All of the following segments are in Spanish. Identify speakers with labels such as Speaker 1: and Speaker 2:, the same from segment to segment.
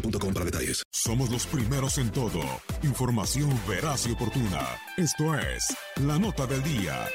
Speaker 1: boostmobile.com para detalles.
Speaker 2: Somos los primeros en todo. Información veraz y oportuna. Esto es La Nota del Día.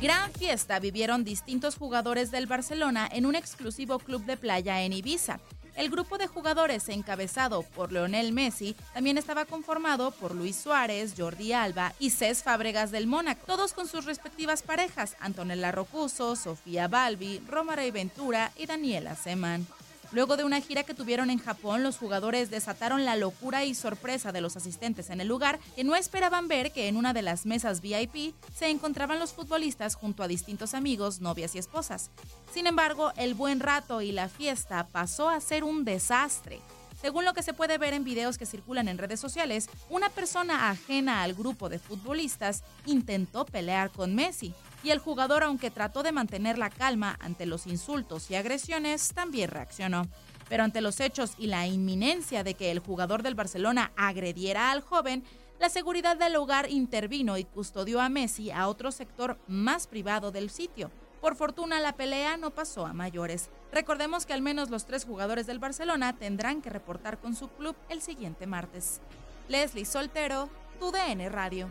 Speaker 3: Gran fiesta vivieron distintos jugadores del Barcelona en un exclusivo club de playa en Ibiza. El grupo de jugadores encabezado por Leonel Messi también estaba conformado por Luis Suárez, Jordi Alba y Cés Fábregas del Mónaco, todos con sus respectivas parejas, Antonella Rocuso, Sofía Balbi, Romara Ventura y Daniela Seman. Luego de una gira que tuvieron en Japón, los jugadores desataron la locura y sorpresa de los asistentes en el lugar, que no esperaban ver que en una de las mesas VIP se encontraban los futbolistas junto a distintos amigos, novias y esposas. Sin embargo, el buen rato y la fiesta pasó a ser un desastre. Según lo que se puede ver en videos que circulan en redes sociales, una persona ajena al grupo de futbolistas intentó pelear con Messi, y el jugador, aunque trató de mantener la calma ante los insultos y agresiones, también reaccionó. Pero ante los hechos y la inminencia de que el jugador del Barcelona agrediera al joven, la seguridad del hogar intervino y custodió a Messi a otro sector más privado del sitio. Por fortuna la pelea no pasó a mayores. Recordemos que al menos los tres jugadores del Barcelona tendrán que reportar con su club el siguiente martes. Leslie Soltero, tu DN Radio.